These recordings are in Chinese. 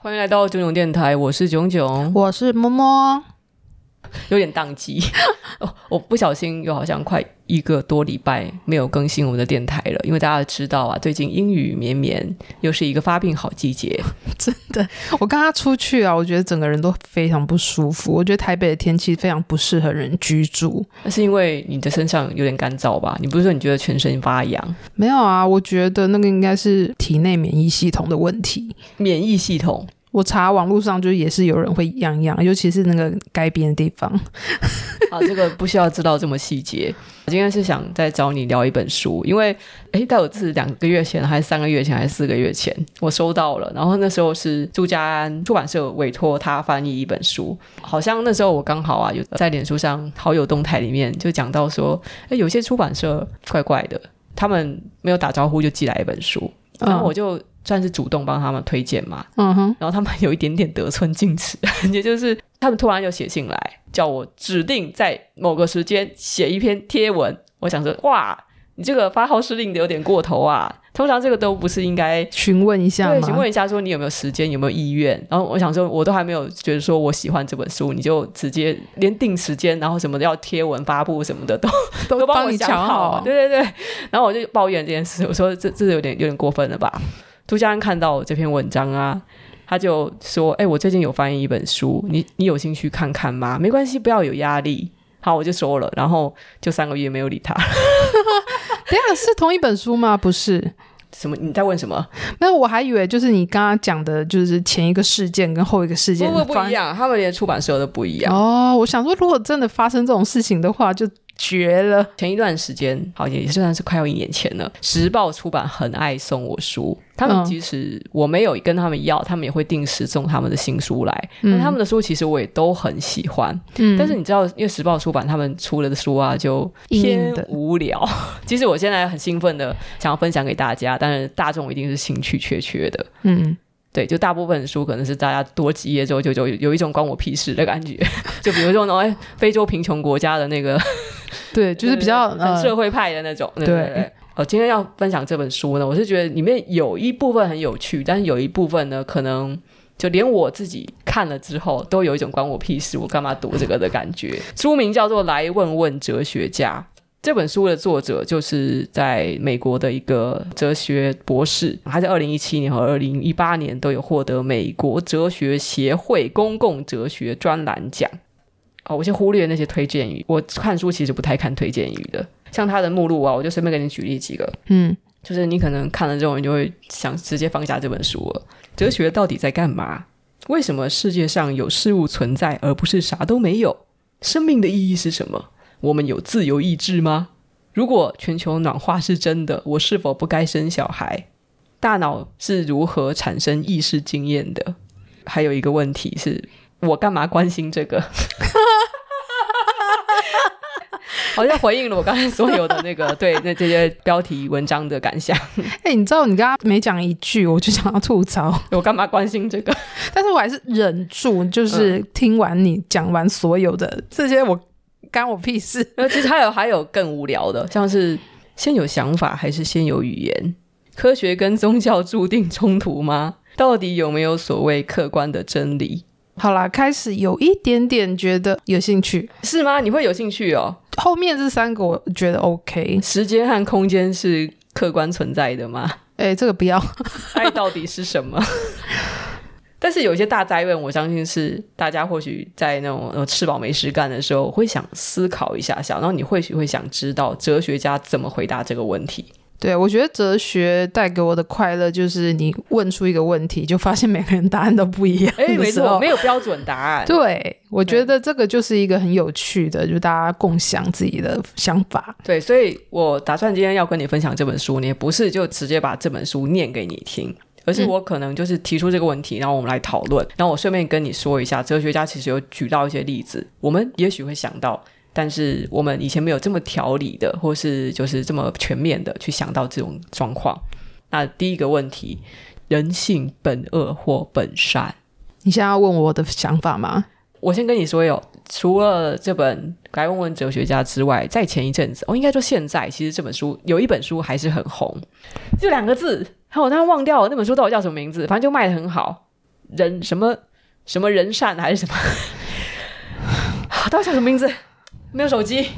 欢迎来到囧囧电台，我是囧囧，我是么么，有点宕机 哦，我不小心又好像快一个多礼拜没有更新我们的电台了，因为大家知道啊，最近阴雨绵绵，又是一个发病好季节，真的。我刚刚出去啊，我觉得整个人都非常不舒服，我觉得台北的天气非常不适合人居住，那是因为你的身上有点干燥吧？你不是说你觉得全身发痒？没有啊，我觉得那个应该是体内免疫系统的问题，免疫系统。我查网络上，就也是有人会样样，尤其是那个该边的地方。啊，这个不需要知道这么细节。我今天是想再找你聊一本书，因为诶，到底是两个月前，还是三个月前，还是四个月前，我收到了。然后那时候是朱家安出版社委托他翻译一本书，好像那时候我刚好啊，有在脸书上好友动态里面就讲到说，诶，有些出版社怪怪的，他们没有打招呼就寄来一本书，然后我就。算是主动帮他们推荐嘛，嗯哼，然后他们有一点点得寸进尺，也就是他们突然就写信来，叫我指定在某个时间写一篇贴文。我想说，哇，你这个发号施令的有点过头啊！通常这个都不是应该询问一下吗？对，询问一下说你有没有时间，有没有意愿。然后我想说，我都还没有觉得说我喜欢这本书，你就直接连定时间，然后什么要贴文发布什么的都 都帮我想好。对对对，然后我就抱怨这件事，我说这这是有点有点过分了吧？朱家安看到我这篇文章啊，他就说：“哎、欸，我最近有翻译一本书，你你有兴趣看看吗？没关系，不要有压力。”好，我就说了，然后就三个月没有理他。等下是同一本书吗？不是，什么？你在问什么？那我还以为就是你刚刚讲的，就是前一个事件跟后一个事件不一样，他们连出版社都不一样。哦，我想说，如果真的发生这种事情的话，就。绝了！前一段时间，好也也算是快要一年前了。时报出版很爱送我书，他们即使我没有跟他们要，他们也会定时送他们的新书来。那、嗯、他们的书其实我也都很喜欢。嗯，但是你知道，因为时报出版他们出了的书啊，就偏无聊。其实我现在很兴奋的想要分享给大家，但是大众一定是兴趣缺缺的。嗯。对，就大部分的书可能是大家多几页之后就就有一种关我屁事的感觉，就比如说那种非洲贫穷国家的那个，对，就是比较很社会派的那种。对，对，对，对，我今天要分享这本书呢，我是觉得里面有一部分很有趣，但是有一部分呢，可能就连我自己看了之后都有一种关我屁事，我干嘛读这个的感觉。书名叫做《来问问哲学家》。这本书的作者就是在美国的一个哲学博士，他在二零一七年和二零一八年都有获得美国哲学协会公共哲学专栏奖。哦，我先忽略那些推荐语，我看书其实不太看推荐语的。像他的目录啊，我就随便给你举例几个。嗯，就是你可能看了之后，你就会想直接放下这本书了。哲学到底在干嘛？为什么世界上有事物存在，而不是啥都没有？生命的意义是什么？我们有自由意志吗？如果全球暖化是真的，我是否不该生小孩？大脑是如何产生意识经验的？还有一个问题是，我干嘛关心这个？好像回应了我刚才所有的那个 对那这些标题文章的感想。哎、欸，你知道你刚刚每讲一句，我就想要吐槽，我干嘛关心这个？但是我还是忍住，就是听完你讲完所有的这些，我。干我屁事！其实还有还有更无聊的，像是先有想法还是先有语言？科学跟宗教注定冲突吗？到底有没有所谓客观的真理？好啦，开始有一点点觉得有兴趣，是吗？你会有兴趣哦？后面这三个我觉得 OK。时间和空间是客观存在的吗？哎、欸，这个不要。爱到底是什么？但是有一些大灾问，我相信是大家或许在那种吃饱没事干的时候会想思考一下下，然后你或许会想知道哲学家怎么回答这个问题。对，我觉得哲学带给我的快乐就是你问出一个问题，就发现每个人答案都不一样。哎，没错，没有标准答案。对，我觉得这个就是一个很有趣的，就是大家共享自己的想法。对，所以我打算今天要跟你分享这本书，你也不是就直接把这本书念给你听。而是我可能就是提出这个问题，嗯、然后我们来讨论，然后我顺便跟你说一下，哲学家其实有举到一些例子，我们也许会想到，但是我们以前没有这么条理的，或是就是这么全面的去想到这种状况。那第一个问题，人性本恶或本善？你现在要问我的想法吗？我先跟你说哟，除了这本《来问问哲学家》之外，在前一阵子，我、哦、应该说现在，其实这本书有一本书还是很红，就两个字。好，我当然忘掉了那本书到底叫什么名字，反正就卖的很好。人什么什么人善还是什么？到底叫什么名字？没有手机，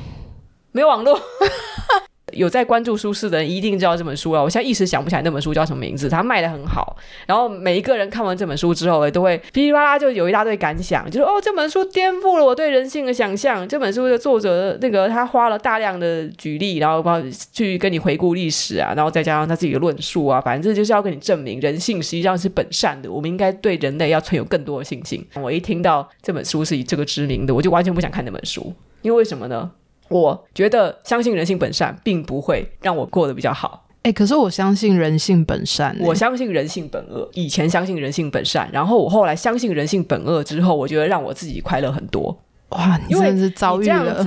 没有网络。有在关注书市的人一定知道这本书了。我现在一时想不起来那本书叫什么名字。它卖得很好，然后每一个人看完这本书之后，都会噼里啪啦就有一大堆感想，就是哦，这本书颠覆了我对人性的想象。这本书的作者那个他花了大量的举例，然后包去跟你回顾历史啊，然后再加上他自己的论述啊，反正就是要跟你证明人性实际上是本善的。我们应该对人类要存有更多的信心。我一听到这本书是以这个知名的，我就完全不想看那本书，因为为什么呢？我觉得相信人性本善，并不会让我过得比较好。哎、欸，可是我相信人性本善，我相信人性本恶。以前相信人性本善，然后我后来相信人性本恶之后，我觉得让我自己快乐很多。哇，你真的是遭遇了。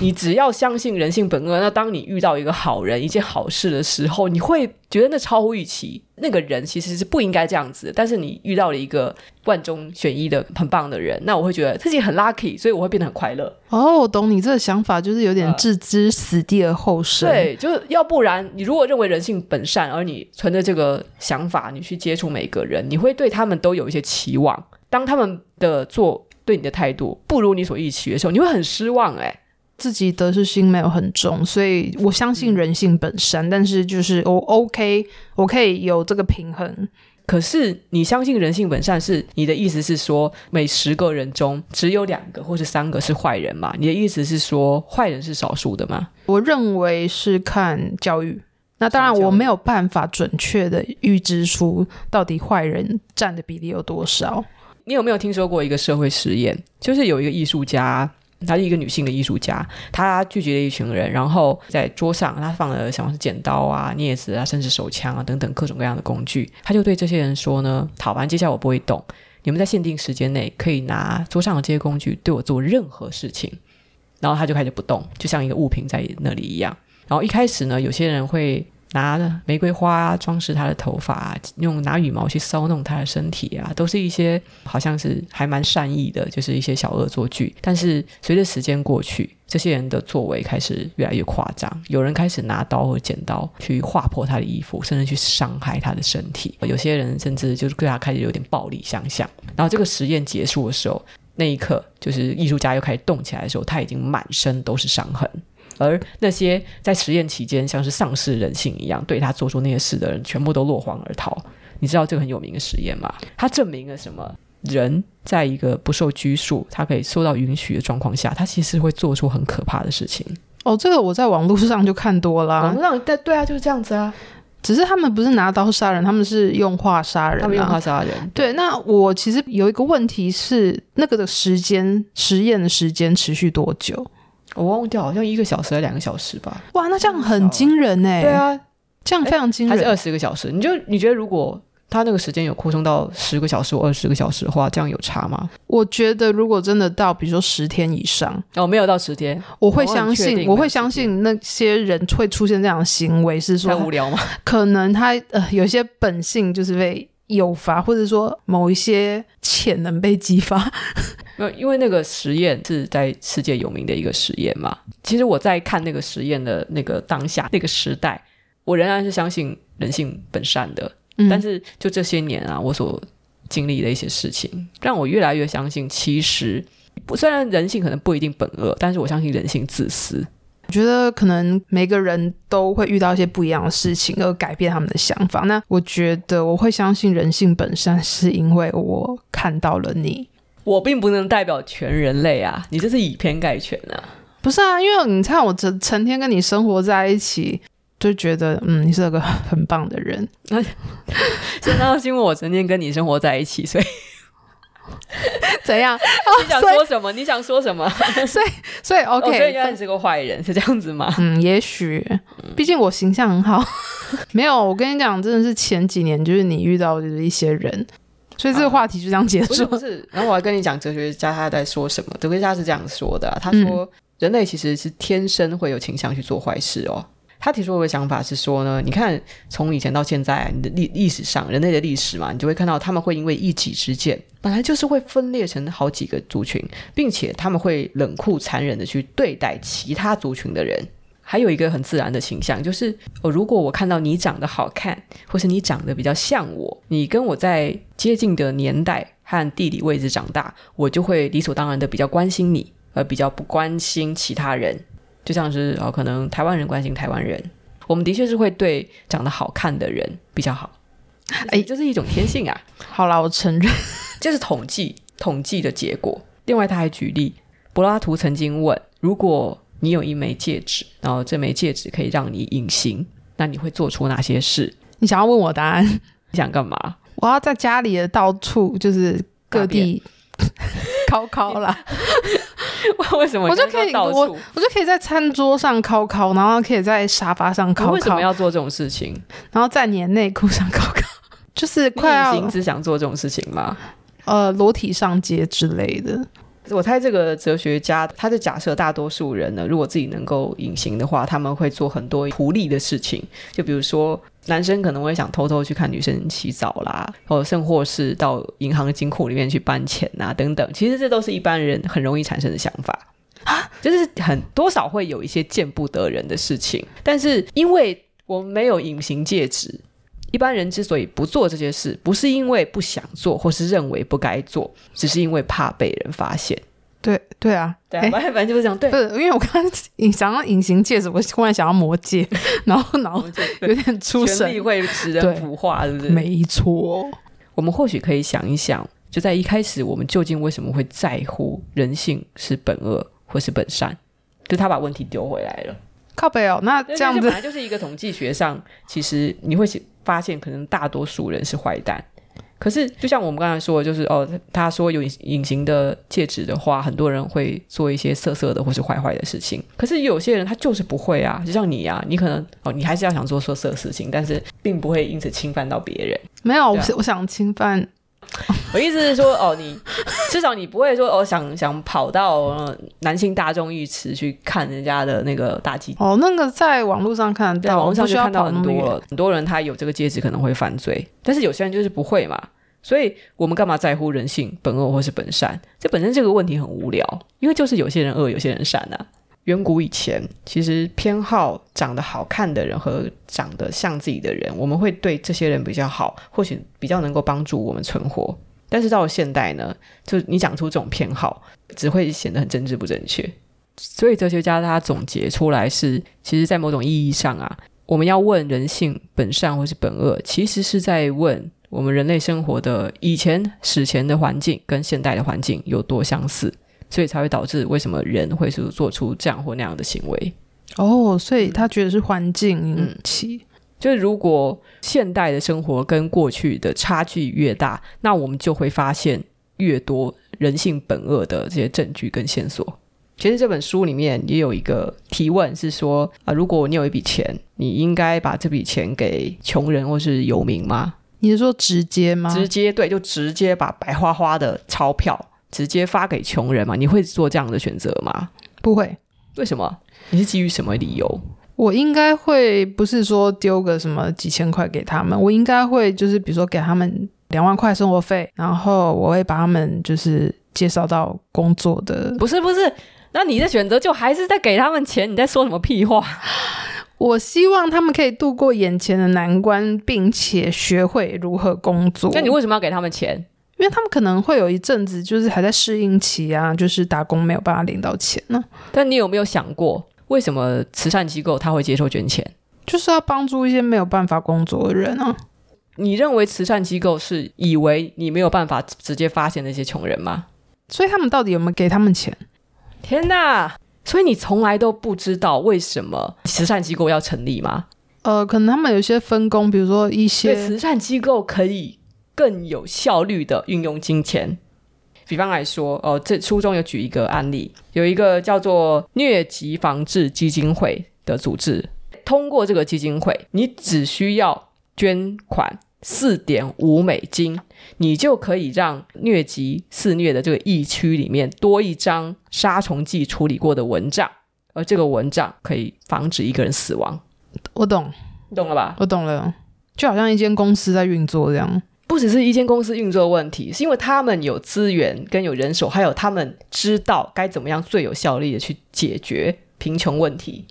你只要相信人性本恶，那当你遇到一个好人、一件好事的时候，你会觉得那超乎预期。那个人其实是不应该这样子，但是你遇到了一个万中选一的很棒的人，那我会觉得自己很 lucky，所以我会变得很快乐。哦，我懂你这个想法，就是有点置之死地而后生。呃、对，就是要不然，你如果认为人性本善，而你存着这个想法，你去接触每个人，你会对他们都有一些期望。当他们的做对你的态度不如你所预期的时候，你会很失望哎、欸，自己得失心没有很重，所以我相信人性本善，嗯、但是就是我 OK，我可以有这个平衡。可是你相信人性本善，是你的意思是说每十个人中只有两个或是三个是坏人嘛？你的意思是说坏人是少数的吗？我认为是看教育。那当然我没有办法准确的预知出到底坏人占的比例有多少。你有没有听说过一个社会实验？就是有一个艺术家，她是一个女性的艺术家，她聚集了一群人，然后在桌上，她放了像是剪刀啊、镊子啊，甚至手枪啊等等各种各样的工具。她就对这些人说呢：“好，完接下来我不会动，你们在限定时间内可以拿桌上的这些工具对我做任何事情。”然后她就开始不动，就像一个物品在那里一样。然后一开始呢，有些人会。拿玫瑰花装饰他的头发，用拿羽毛去搔弄他的身体啊，都是一些好像是还蛮善意的，就是一些小恶作剧。但是随着时间过去，这些人的作为开始越来越夸张，有人开始拿刀或剪刀去划破他的衣服，甚至去伤害他的身体。有些人甚至就是对他开始有点暴力相向。然后这个实验结束的时候，那一刻就是艺术家又开始动起来的时候，他已经满身都是伤痕。而那些在实验期间像是丧失人性一样对他做出那些事的人，全部都落荒而逃。你知道这个很有名的实验吗？它证明了什么？人在一个不受拘束、他可以受到允许的状况下，他其实会做出很可怕的事情。哦，这个我在网络上就看多了。网络上对对啊，就是这样子啊。只是他们不是拿刀杀人，他们是用话杀人啊。他们用话杀人。对，那我其实有一个问题是，那个的时间实验的时间持续多久？我忘掉，好像一个小时还是两个小时吧。哇，那这样很惊人哎！对啊，这样非常惊人。还是二十个小时？你就你觉得，如果他那个时间有扩充到十个小时或二十个小时的话，这样有差吗？我觉得，如果真的到，比如说十天以上，哦，没有到十天，我会相信，我，我会相信那些人会出现这样的行为，是说太无聊吗？可能他呃有些本性就是被。诱发，或者说某一些潜能被激发，因为那个实验是在世界有名的一个实验嘛。其实我在看那个实验的那个当下，那个时代，我仍然是相信人性本善的。嗯。但是就这些年啊，我所经历的一些事情，让我越来越相信，其实虽然人性可能不一定本恶，但是我相信人性自私。我觉得可能每个人都会遇到一些不一样的事情，而改变他们的想法。那我觉得我会相信人性本善，是因为我看到了你。我并不能代表全人类啊，你这是以偏概全啊。不是啊，因为你看我成成天跟你生活在一起，就觉得嗯，你是个很棒的人。那 现在是因为我成天跟你生活在一起，所以。怎样？你想说什么？你想说什么？所以，所以，OK，、哦、所以你是个坏人，是这样子吗？嗯，也许，毕竟我形象很好。没有，我跟你讲，真的是前几年，就是你遇到的一些人，所以这个话题就这样结束。啊、不是，不是，然后我还跟你讲，哲学家他在说什么？哲学家是这样说的、啊，他说、嗯，人类其实是天生会有倾向去做坏事哦。他提出的想法是说呢，你看从以前到现在，你的历历史上人类的历史嘛，你就会看到他们会因为一己之见，本来就是会分裂成好几个族群，并且他们会冷酷残忍的去对待其他族群的人。还有一个很自然的倾向，就是哦，如果我看到你长得好看，或是你长得比较像我，你跟我在接近的年代和地理位置长大，我就会理所当然的比较关心你，而比较不关心其他人。就像是哦，可能台湾人关心台湾人，我们的确是会对长得好看的人比较好。哎，这是一种天性啊。好啦，我承认，这是统计统计的结果。另外，他还举例，柏拉图曾经问：如果你有一枚戒指，然后这枚戒指可以让你隐形，那你会做出哪些事？你想要问我答案？你想干嘛？我要在家里的到处就是各地 考考啦。为什么？我就可以我我就可以在餐桌上敲敲，然后可以在沙发上敲敲。为什么要做这种事情？然后在你的内裤上敲敲，就是快要只想做这种事情吗？呃，裸体上街之类的。我猜这个哲学家，他的假设，大多数人呢，如果自己能够隐形的话，他们会做很多图利的事情。就比如说，男生可能会想偷偷去看女生洗澡啦，或甚或是到银行的金库里面去搬钱啊，等等。其实这都是一般人很容易产生的想法啊，就是很多少会有一些见不得人的事情。但是因为我们没有隐形戒指，一般人之所以不做这些事，不是因为不想做，或是认为不该做，只是因为怕被人发现。对对啊，对啊，反正就是这样。对，不是因为我刚刚想要隐形戒指，我忽然想要魔戒，然后然后有点出神，权力会使人腐化，是不是？没错。我们或许可以想一想，就在一开始，我们究竟为什么会在乎人性是本恶或是本善？就他把问题丢回来了。靠北哦，那这样子本来就是一个统计学上，其实你会发现可能大多数人是坏蛋，可是就像我们刚才说的，就是哦，他说有隐形的戒指的话，很多人会做一些色色的或是坏坏的事情。可是有些人他就是不会啊，就像你啊，你可能哦，你还是要想做色色的事情，但是并不会因此侵犯到别人。没有，我我想侵犯。我意思是说，哦，你至少你不会说，哦，想想跑到男性大众浴池去看人家的那个大鸡。哦，那个在网络上看，在网络上就看到很多了，很多人他有这个戒指可能会犯罪，但是有些人就是不会嘛。所以我们干嘛在乎人性本恶或是本善？这本身这个问题很无聊，因为就是有些人恶，有些人善啊。远古以前，其实偏好长得好看的人和长得像自己的人，我们会对这些人比较好，或许比较能够帮助我们存活。但是到了现代呢，就你讲出这种偏好，只会显得很政治不正确。所以哲学家他总结出来是，其实，在某种意义上啊，我们要问人性本善或是本恶，其实是在问我们人类生活的以前史前的环境跟现代的环境有多相似。所以才会导致为什么人会是做出这样或那样的行为哦，所以他觉得是环境引起。嗯，就是如果现代的生活跟过去的差距越大，那我们就会发现越多人性本恶的这些证据跟线索。其实这本书里面也有一个提问是说啊，如果你有一笔钱，你应该把这笔钱给穷人或是游民吗？你是说直接吗？直接，对，就直接把白花花的钞票。直接发给穷人吗？你会做这样的选择吗？不会。为什么？你是基于什么理由？我应该会不是说丢个什么几千块给他们，我应该会就是比如说给他们两万块生活费，然后我会把他们就是介绍到工作的。不是不是，那你的选择就还是在给他们钱？你在说什么屁话？我希望他们可以度过眼前的难关，并且学会如何工作。那你为什么要给他们钱？因为他们可能会有一阵子就是还在适应期啊，就是打工没有办法领到钱呢。但你有没有想过，为什么慈善机构他会接受捐钱？就是要帮助一些没有办法工作的人啊。你认为慈善机构是以为你没有办法直接发现那些穷人吗？所以他们到底有没有给他们钱？天哪！所以你从来都不知道为什么慈善机构要成立吗？呃，可能他们有些分工，比如说一些慈善机构可以。更有效率的运用金钱，比方来说，哦，这书中有举一个案例，有一个叫做疟疾防治基金会的组织，通过这个基金会，你只需要捐款四点五美金，你就可以让疟疾肆虐的这个疫区里面多一张杀虫剂处理过的蚊帐，而这个蚊帐可以防止一个人死亡。我懂，你懂了吧？我懂了，就好像一间公司在运作这样。不只是一间公司运作问题，是因为他们有资源跟有人手，还有他们知道该怎么样最有效率的去解决贫穷问题。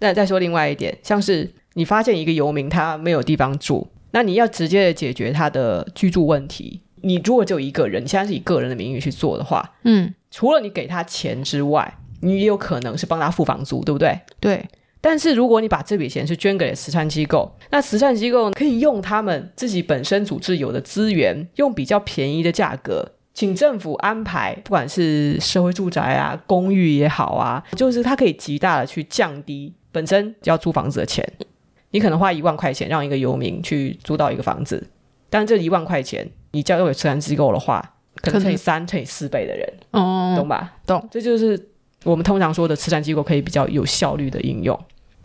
那再说另外一点，像是你发现一个游民他没有地方住，那你要直接的解决他的居住问题。你如果只有一个人，你现在是以个人的名义去做的话，嗯，除了你给他钱之外，你也有可能是帮他付房租，对不对？对。但是如果你把这笔钱是捐给了慈善机构，那慈善机构可以用他们自己本身组织有的资源，用比较便宜的价格，请政府安排，不管是社会住宅啊、公寓也好啊，就是它可以极大的去降低本身要租房子的钱。你可能花一万块钱让一个游民去租到一个房子，但这一万块钱你交给慈善机构的话，可能乘以三、乘以四倍的人，哦，懂吧？懂，这就是。我们通常说的慈善机构可以比较有效率的应用。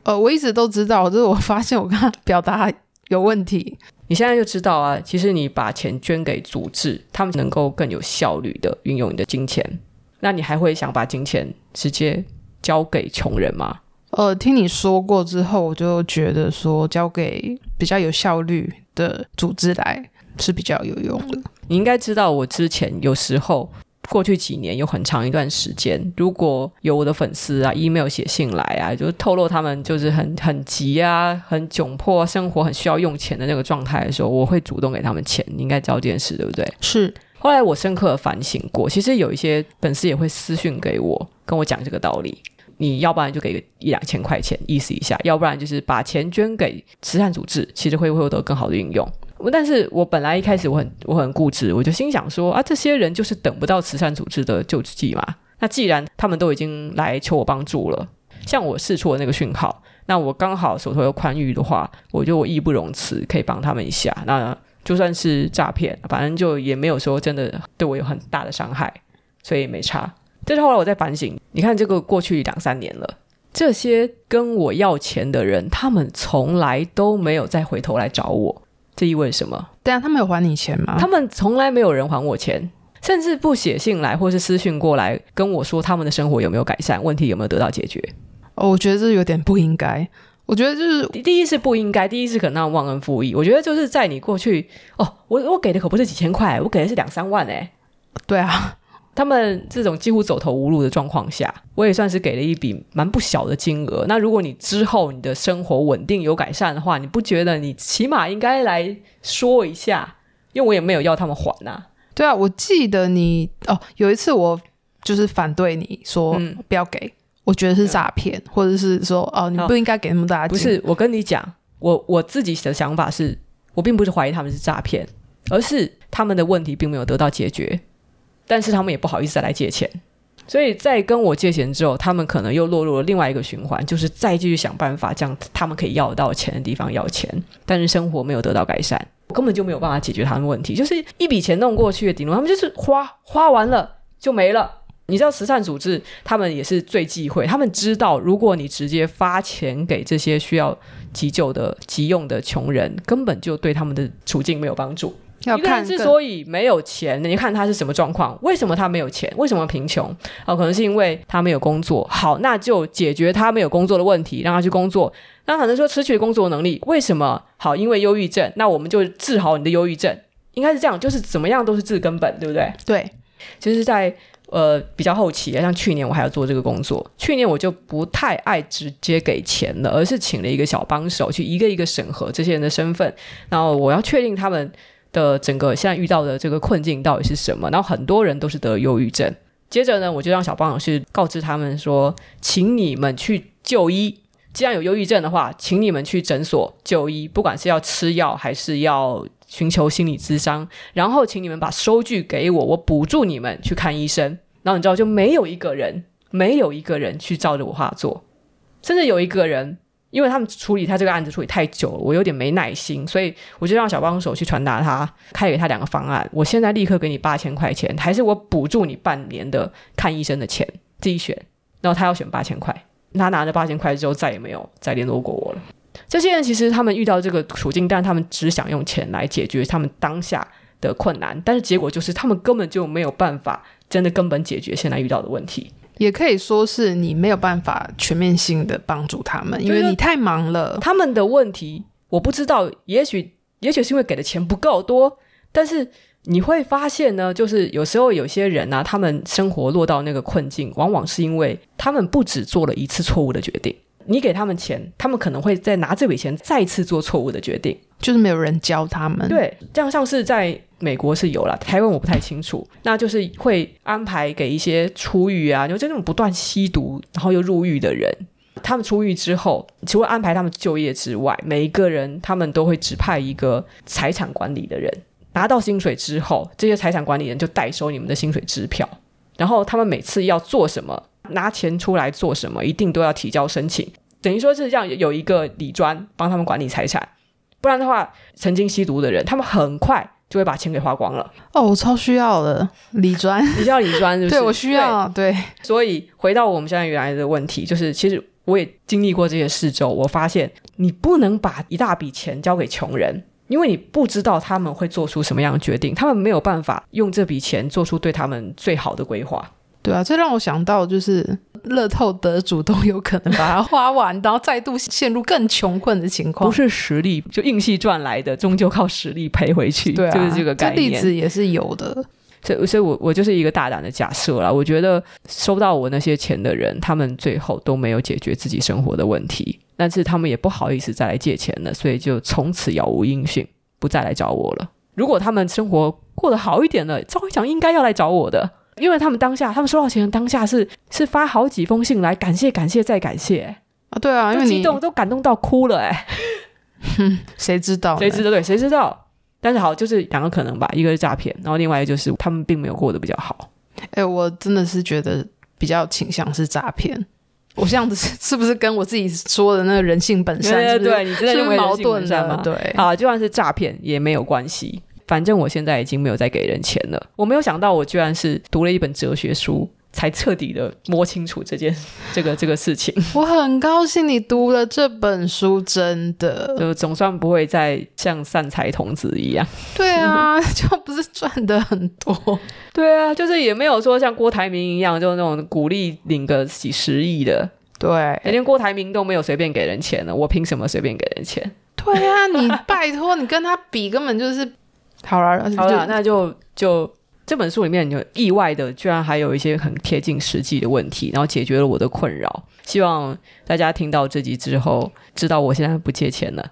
呃，我一直都知道，就是我发现我刚刚表达有问题。你现在就知道啊，其实你把钱捐给组织，他们能够更有效率的运用你的金钱。那你还会想把金钱直接交给穷人吗？呃，听你说过之后，我就觉得说交给比较有效率的组织来是比较有用的。你应该知道，我之前有时候。过去几年有很长一段时间，如果有我的粉丝啊，email 写信来啊，就是透露他们就是很很急啊，很窘迫，生活很需要用钱的那个状态的时候，我会主动给他们钱。你应该知道这件事，对不对？是。后来我深刻的反省过，其实有一些粉丝也会私讯给我，跟我讲这个道理。你要不然就给一两千块钱，意思一下；要不然就是把钱捐给慈善组织，其实会获得更好的运用。但是我本来一开始我很我很固执，我就心想说啊，这些人就是等不到慈善组织的救济嘛。那既然他们都已经来求我帮助了，像我试出的那个讯号，那我刚好手头有宽裕的话，我就义不容辞，可以帮他们一下。那就算是诈骗，反正就也没有说真的对我有很大的伤害，所以没差。但是后来我在反省，你看这个过去两三年了，这些跟我要钱的人，他们从来都没有再回头来找我。这意味着什么？对啊，他们有还你钱吗？他们从来没有人还我钱，甚至不写信来，或是私讯过来跟我说他们的生活有没有改善，问题有没有得到解决。哦，我觉得这有点不应该。我觉得就是第一是不应该，第一是可能忘恩负义。我觉得就是在你过去哦，我我给的可不是几千块，我给的是两三万哎。对啊。他们这种几乎走投无路的状况下，我也算是给了一笔蛮不小的金额。那如果你之后你的生活稳定有改善的话，你不觉得你起码应该来说一下？因为我也没有要他们还呐、啊。对啊，我记得你哦，有一次我就是反对你说不要给，嗯、我觉得是诈骗，嗯、或者是说哦你不应该给那么大的。不是，我跟你讲，我我自己的想法是，我并不是怀疑他们是诈骗，而是他们的问题并没有得到解决。但是他们也不好意思再来借钱，所以在跟我借钱之后，他们可能又落入了另外一个循环，就是再继续想办法将他们可以要到钱的地方要钱，但是生活没有得到改善，我根本就没有办法解决他们问题，就是一笔钱弄过去顶多他们就是花花完了就没了。你知道慈善组织他们也是最忌讳，他们知道如果你直接发钱给这些需要急救的急用的穷人，根本就对他们的处境没有帮助。一个人之所以没有钱，你看他是什么状况？为什么他没有钱？为什么贫穷？哦，可能是因为他没有工作。好，那就解决他没有工作的问题，让他去工作。那可能说失去工作能力，为什么？好，因为忧郁症。那我们就治好你的忧郁症，应该是这样，就是怎么样都是治根本，对不对？对，就是在呃比较后期，像去年我还要做这个工作，去年我就不太爱直接给钱了，而是请了一个小帮手去一个一个审核这些人的身份，然后我要确定他们。的整个现在遇到的这个困境到底是什么？然后很多人都是得忧郁症。接着呢，我就让小帮老师告知他们说，请你们去就医。既然有忧郁症的话，请你们去诊所就医，不管是要吃药还是要寻求心理咨商。然后请你们把收据给我，我补助你们去看医生。然后你知道，就没有一个人，没有一个人去照着我话做，甚至有一个人。因为他们处理他这个案子处理太久了，我有点没耐心，所以我就让小帮手去传达他，开给他两个方案。我现在立刻给你八千块钱，还是我补助你半年的看医生的钱，自己选。然后他要选八千块，他拿着八千块之后再也没有再联络过我了。这些人其实他们遇到这个处境，但他们只想用钱来解决他们当下的困难，但是结果就是他们根本就没有办法真的根本解决现在遇到的问题。也可以说是你没有办法全面性的帮助他们，因为你太忙了。他们的问题我不知道，也许也许是因为给的钱不够多，但是你会发现呢，就是有时候有些人啊，他们生活落到那个困境，往往是因为他们不止做了一次错误的决定，你给他们钱，他们可能会再拿这笔钱再次做错误的决定，就是没有人教他们。对，这样像是在美国是有啦，台湾我不太清楚。那就是会安排给一些出狱啊，就这种不断吸毒然后又入狱的人，他们出狱之后，除了安排他们就业之外，每一个人他们都会指派一个财产管理的人，拿到薪水之后，这些财产管理人就代收你们的薪水支票，然后他们每次要做什么。拿钱出来做什么，一定都要提交申请，等于说是这样，有一个理专帮他们管理财产，不然的话，曾经吸毒的人，他们很快就会把钱给花光了。哦，我超需要的李专，你需要理专是不是？对，我需要。对，对，所以回到我们现在原来的问题，就是其实我也经历过这些事之后，我发现你不能把一大笔钱交给穷人，因为你不知道他们会做出什么样的决定，他们没有办法用这笔钱做出对他们最好的规划。对啊，这让我想到，就是乐透得主都有可能把它花完，然后再度陷入更穷困的情况。不是实力，就硬气赚来的，终究靠实力赔回去。对啊，就是这个概念。这例子也是有的。所以，所以我我就是一个大胆的假设啦。我觉得收到我那些钱的人，他们最后都没有解决自己生活的问题，但是他们也不好意思再来借钱了，所以就从此杳无音讯，不再来找我了。如果他们生活过得好一点了，照理讲应该要来找我的。因为他们当下，他们收到钱的当下是是发好几封信来感谢、感谢再感谢啊！对啊，因为你激动都感动到哭了哎！哼，谁知道？谁知道？对，谁知道？但是好，就是两个可能吧，一个是诈骗，然后另外一个就是他们并没有过得比较好。哎，我真的是觉得比较倾向是诈骗。我这样子是是不是跟我自己说的那个人性本善？对，对，对，你真的认为矛盾吗？对啊，就算是诈骗也没有关系。反正我现在已经没有再给人钱了。我没有想到，我居然是读了一本哲学书，才彻底的摸清楚这件这个这个事情。我很高兴你读了这本书，真的，就总算不会再像散财童子一样。对啊，就不是赚的很多。对啊，就是也没有说像郭台铭一样，就那种鼓励领个几十亿的。对，连郭台铭都没有随便给人钱了，我凭什么随便给人钱？对啊，你拜托，你跟他比，根本就是。好了，好了，那就就这本书里面，就意外的居然还有一些很贴近实际的问题，然后解决了我的困扰。希望大家听到这集之后，知道我现在不借钱了。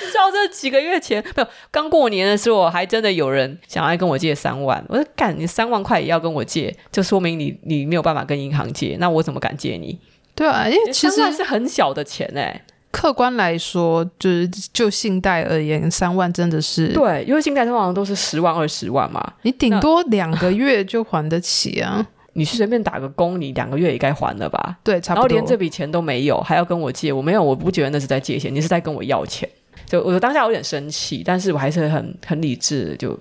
你知道这几个月前，没有刚过年的时候，还真的有人想要跟我借三万。我说干，你三万块也要跟我借，就说明你你没有办法跟银行借，那我怎么敢借你？对啊，因为其实是很小的钱哎、欸。客观来说，就是就信贷而言，三万真的是对，因为信贷通常都是十万、二十万嘛，你顶多两个月就还得起啊。你去随便打个工，你两个月也该还了吧？对，差不多。然后连这笔钱都没有，还要跟我借，我没有，我不觉得那是在借钱，你是在跟我要钱。就我当下有点生气，但是我还是很很理智，就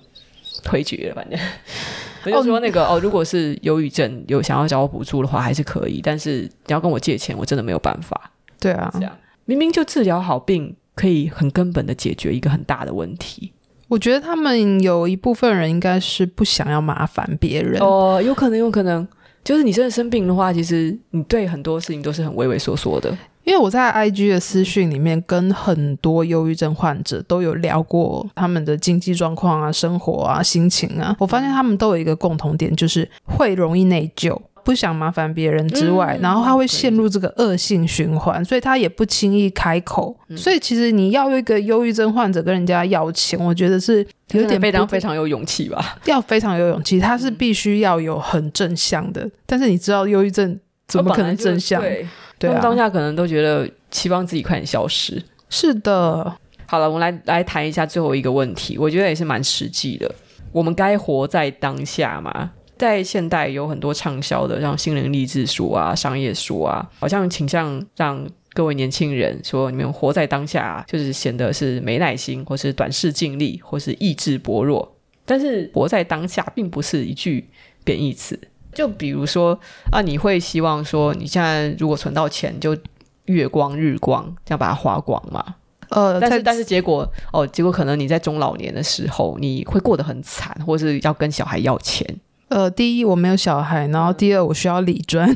推举了。反正 我就说那个哦，哦，如果是忧郁症有想要找我补助的话，还是可以，但是你要跟我借钱，我真的没有办法。对啊，这样。明明就治疗好病，可以很根本的解决一个很大的问题。我觉得他们有一部分人应该是不想要麻烦别人哦，有可能，有可能，就是你真的生病的话，其实你对很多事情都是很畏畏缩缩的。因为我在 IG 的私讯里面跟很多忧郁症患者都有聊过他们的经济状况啊、生活啊、心情啊，我发现他们都有一个共同点，就是会容易内疚。不想麻烦别人之外，嗯、然后他会陷入这个恶性循环，所以他也不轻易开口。嗯、所以其实你要一个忧郁症患者跟人家要钱，我觉得是有点非常非常有勇气吧？要非常有勇气，他是必须要有很正向的。嗯、但是你知道，忧郁症怎么可能正向？对，对啊，当下可能都觉得期望自己快点消失。是的，好了，我们来来谈一下最后一个问题，我觉得也是蛮实际的。我们该活在当下吗？在现代有很多畅销的，像心灵励志书啊、商业书啊，好像倾向让各位年轻人说，你们活在当下，就是显得是没耐心，或是短视尽力，或是意志薄弱。但是活在当下并不是一句贬义词。就比如说啊，你会希望说，你现在如果存到钱，就月光日光，这样把它花光吗？呃，但是但是结果哦，结果可能你在中老年的时候，你会过得很惨，或是要跟小孩要钱。呃，第一我没有小孩，然后第二我需要理专，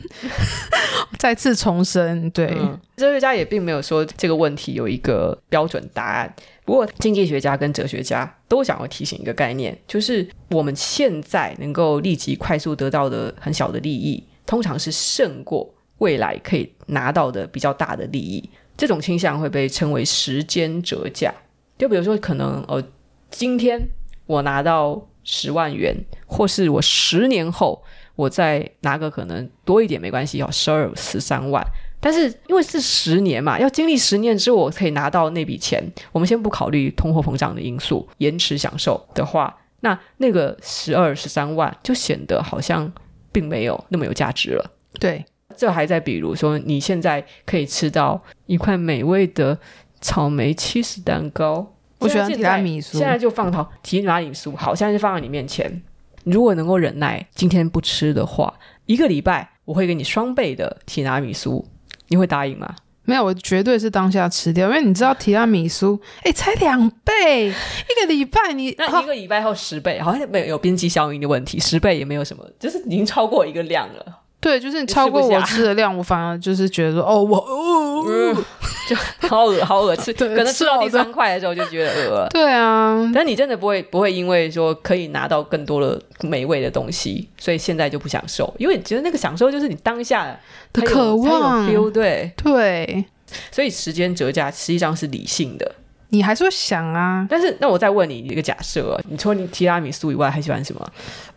再次重申，对，嗯，哲学家也并没有说这个问题有一个标准答案。不过经济学家跟哲学家都想要提醒一个概念，就是我们现在能够立即快速得到的很小的利益，通常是胜过未来可以拿到的比较大的利益。这种倾向会被称为时间折价。就比如说，可能呃，今天我拿到十万元，或是我十年后我再拿个可能多一点没关系，要十二十三万。但是因为是十年嘛，要经历十年之后我可以拿到那笔钱。我们先不考虑通货膨胀的因素，延迟享受的话，那那个十二十三万就显得好像并没有那么有价值了。对，这还在比如说，你现在可以吃到一块美味的。草莓起司蛋糕，我喜欢提拉米苏。现在就放到提拉米苏，好，现在就放在你面前。如果能够忍耐，今天不吃的话，一个礼拜我会给你双倍的提拉米苏，你会答应吗？没有，我绝对是当下吃掉，因为你知道提拉米苏，哎，才两倍，一个礼拜你那一个礼拜后十倍，好像没有有边际效应的问题，十倍也没有什么，就是已经超过一个量了。对，就是你超过我吃的量，我反而就是觉得说，哦，我哦。嗯 就好恶好恶吃，可能吃到第三块的时候就觉得饿了。对啊，但你真的不会不会因为说可以拿到更多的美味的东西，所以现在就不享受，因为你觉得那个享受就是你当下的渴望。对对，所以时间折价实际上是理性的，你还是会想啊。但是那我再问你一个假设，你除了你提拉米苏以外还喜欢什么？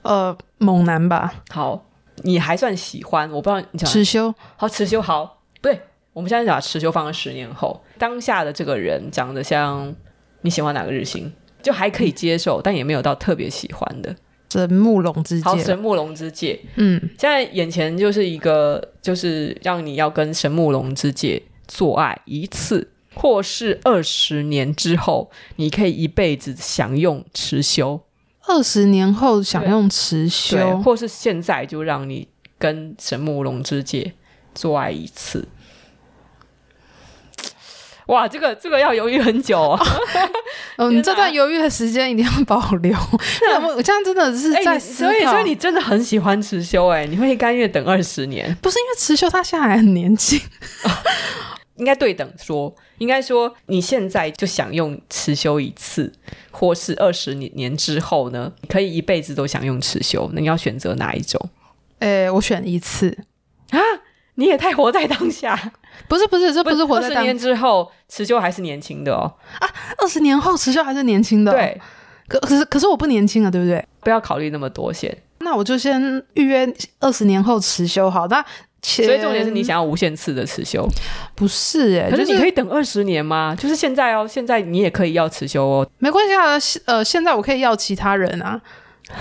呃，猛男吧。好，你还算喜欢？我不知道你讲持修。好，持修好，对。我们现在把持修放在十年后，当下的这个人长得像你喜欢哪个日星，就还可以接受，但也没有到特别喜欢的神木龙之界。好，神木龙之界，嗯，现在眼前就是一个，就是让你要跟神木龙之界做爱一次，或是二十年之后，你可以一辈子享用持修。二十年后想用持修，或是现在就让你跟神木龙之介做爱一次。哇，这个这个要犹豫很久哦。嗯，你这段犹豫的时间一定要保留。那我这样真的是在所以所以你真的很喜欢持修哎？你会甘愿等二十年？不是因为持修他现在还很年轻，应该对等说，应该说你现在就享用持修一次，或是二十年年之后呢？你可以一辈子都享用持修，那你要选择哪一种？诶，我选一次啊。你也太活在当下，不是不是，这不是活在当下。二十年之后，持修还是年轻的哦。啊，二十年后持修还是年轻的。对，可可是可是我不年轻了，对不对？不要考虑那么多先。那我就先预约二十年后持修好。那所以重点是你想要无限次的持修，不是哎、欸？可是你可以等二十年吗？就是现在哦，现在你也可以要持修哦，没关系啊。呃，现在我可以要其他人啊。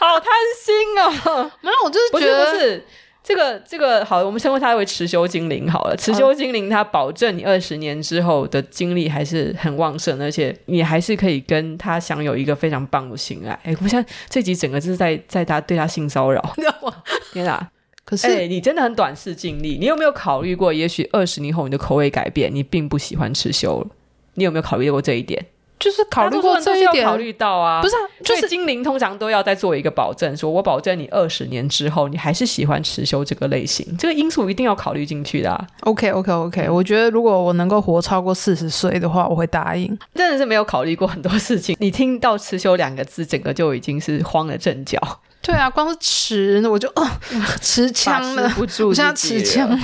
好贪心哦！没有，我就是觉得不是，不是这个这个好，我们称呼他为持修精灵好了。持修精灵，他保证你二十年之后的精力还是很旺盛，而且你还是可以跟他享有一个非常棒的性爱。哎，我想这集整个就是在在他对他性骚扰，知道吗天哪！可是、欸、你真的很短视近利。你有没有考虑过，也许二十年后你的口味改变，你并不喜欢持修了？你有没有考虑过这一点？就是考虑过这一点，考虑到啊，不是啊，就是精灵通常都要再做一个保证，说我保证你二十年之后你还是喜欢持修这个类型，这个因素一定要考虑进去的啊。OK OK OK，我觉得如果我能够活超过四十岁的话，我会答应。真的是没有考虑过很多事情，你听到持修两个字，整个就已经是慌了阵脚。对啊，光是持我就哦 持枪了，不住，我现在持枪。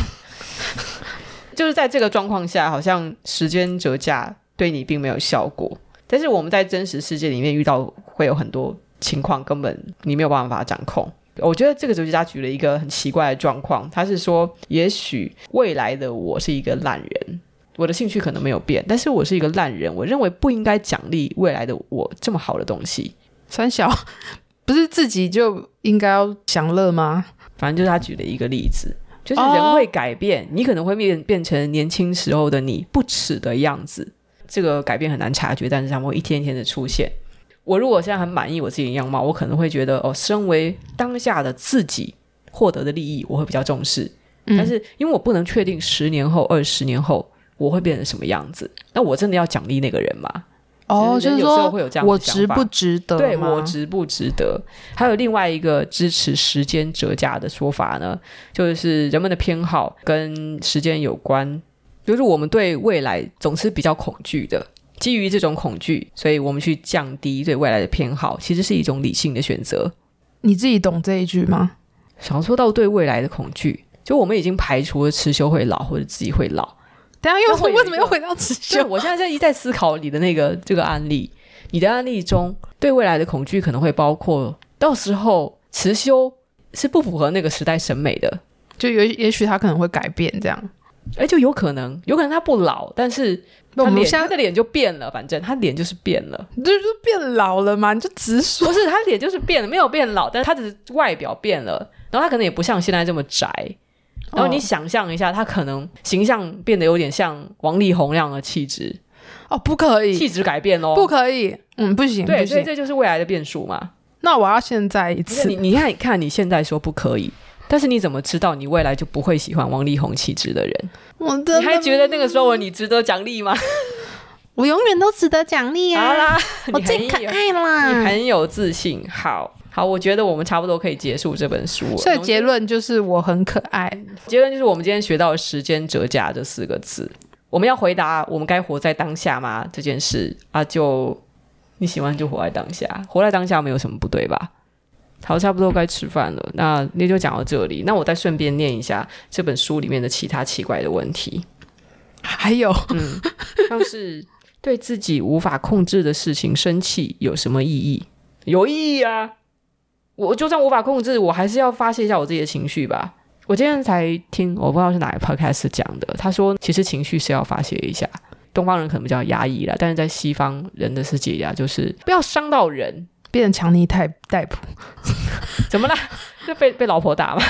就是在这个状况下，好像时间折价对你并没有效果。但是我们在真实世界里面遇到会有很多情况，根本你没有办法掌控。我觉得这个哲学家举了一个很奇怪的状况，他是说，也许未来的我是一个烂人，我的兴趣可能没有变，但是我是一个烂人，我认为不应该奖励未来的我这么好的东西。三小不是自己就应该要享乐吗？反正就是他举了一个例子，就是人会改变，哦、你可能会变变成年轻时候的你不耻的样子。这个改变很难察觉，但是他们会一天一天的出现。我如果现在很满意我自己的样貌，我可能会觉得哦，身为当下的自己获得的利益，我会比较重视。嗯、但是因为我不能确定十年后、二十年后我会变成什么样子，那我真的要奖励那个人吗？哦，就是有时候会有这样我值不值得？对，我值不值得？还有另外一个支持时间折价的说法呢，就是人们的偏好跟时间有关。就是我们对未来总是比较恐惧的，基于这种恐惧，所以我们去降低对未来的偏好，其实是一种理性的选择。你自己懂这一句吗？想说到对未来的恐惧，就我们已经排除了持修会老或者自己会老。等下又为什么又回到持修？我现在在一再思考你的那个这个案例，你的案例中对未来的恐惧可能会包括到时候持修是不符合那个时代审美的，就也也许他可能会改变这样。哎，就有可能，有可能他不老，但是他脸他的脸就变了，反正他脸就是变了，就是变老了嘛，你就直说。不是，他脸就是变了，没有变老，但是他只是外表变了，然后他可能也不像现在这么宅，然后你想象一下，他可能形象变得有点像王力宏那样的气质。哦，不可以，气质改变哦，不可以，嗯，不行，对，所以这就是未来的变数嘛。那我要现在一次，你你看，你看你现在说不可以。但是你怎么知道你未来就不会喜欢王力宏气质的人？我的，你还觉得那个时候你值得奖励吗？我永远都值得奖励啊！好啦，我最可爱啦！你很有自信。好好，我觉得我们差不多可以结束这本书了。所以结论就是我很可爱。结论就是我们今天学到“时间折价”这四个字。我们要回答：我们该活在当下吗？这件事啊，就你喜欢就活在当下，活在当下没有什么不对吧？好，差不多该吃饭了。那那就讲到这里。那我再顺便念一下这本书里面的其他奇怪的问题。还有，嗯，像是对自己无法控制的事情生气有什么意义？有意义啊！我就算无法控制，我还是要发泄一下我自己的情绪吧。我今天才听，我不知道是哪个 podcast 讲的，他说其实情绪是要发泄一下。东方人可能比较压抑啦，但是在西方人的世界呀，就是不要伤到人。变成强尼戴戴普，怎么啦？就被被老婆打了？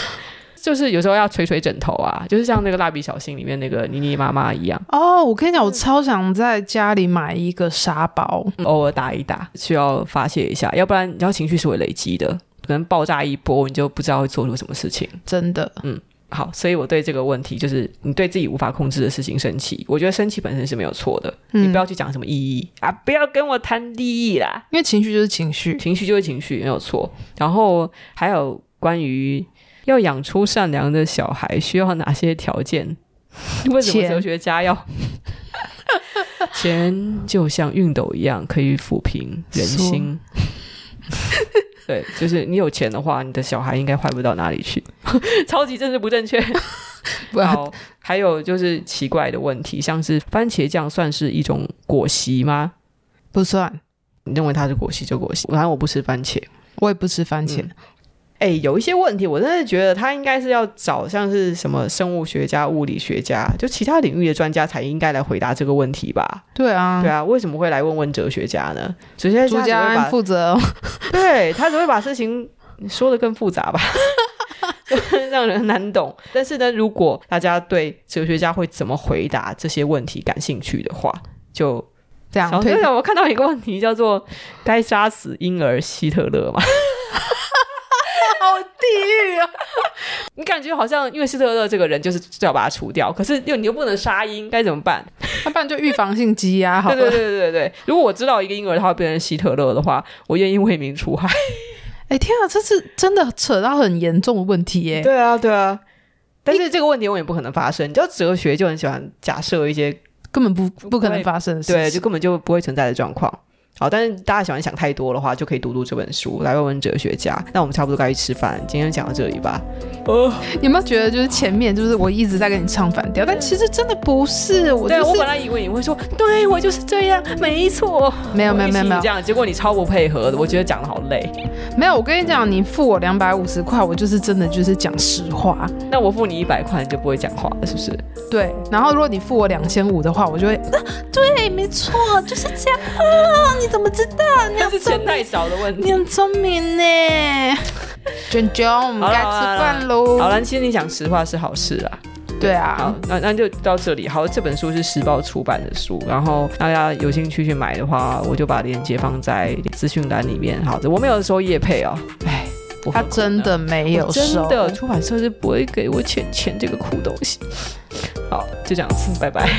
就是有时候要捶捶枕头啊，就是像那个蜡笔小新里面那个妮妮妈妈一样。哦，我跟你讲，我超想在家里买一个沙包，嗯、偶尔打一打，需要发泄一下，要不然你知道情绪是会累积的，可能爆炸一波，你就不知道会做出什么事情。真的，嗯。好，所以我对这个问题，就是你对自己无法控制的事情生气，我觉得生气本身是没有错的，嗯、你不要去讲什么意义啊，不要跟我谈利益啦，因为情绪就是情绪，情绪就是情绪，没有错。然后还有关于要养出善良的小孩需要哪些条件？为什么哲学家要钱？钱就像熨斗一样，可以抚平人心。对，就是你有钱的话，你的小孩应该坏不到哪里去。超级政治不正确。好，还有就是奇怪的问题，像是番茄酱算是一种果昔吗？不算。你认为它是果昔就果昔。反正我不吃番茄，我也不吃番茄。嗯哎，有一些问题，我真的觉得他应该是要找像是什么生物学家、物理学家，就其他领域的专家才应该来回答这个问题吧？对啊，对啊，为什么会来问问哲学家呢？哲学家只会负责哦，对，他只会把事情说的更复杂吧，让人难懂。但是呢，如果大家对哲学家会怎么回答这些问题感兴趣的话，就这样。对了，我看到一个问题叫做：该杀死婴儿希特勒吗？好地狱啊！你感觉好像因为希特勒这个人就是最好把他除掉，可是又你又不能杀婴，该怎么办？那不然就预防性积压好了。对对对对对，如果我知道一个婴儿他会变成希特勒的话，我愿意为民除害。哎天啊，这是真的扯到很严重的问题耶！对啊对啊，但是这个问题永远不可能发生。你知道哲学就很喜欢假设一些根本不不可能发生的事，对，就根本就不会存在的状况。好，但是大家喜欢想太多的话，就可以读读这本书来问问哲学家。那我们差不多该去吃饭，今天讲到这里吧。哦，有没有觉得就是前面就是我一直在跟你唱反调，但其实真的不是我、就是。对，我本来以为你会说，对我就是这样，没错。没有没有没有没有这样，结果你超不配合的，我觉得讲得好累。没有，我跟你讲，你付我两百五十块，我就是真的就是讲实话。那我付你一百块，你就不会讲话了，是不是？对。然后如果你付我两千五的话，我就会，啊、对，没错，就是这样。啊你怎么知道？那是钱太少的问题。你很聪明呢，卷卷，我们该吃饭喽。好了，其实你讲实话是好事啊。对啊，好，那那就到这里。好，这本书是时报出版的书，然后大家有兴趣去买的话，我就把链接放在资讯栏里面。好的，我没有收叶配哦。哎，他真的没有收，真的，出版社是不会给我钱钱这个苦东西。好，就这样子，拜拜。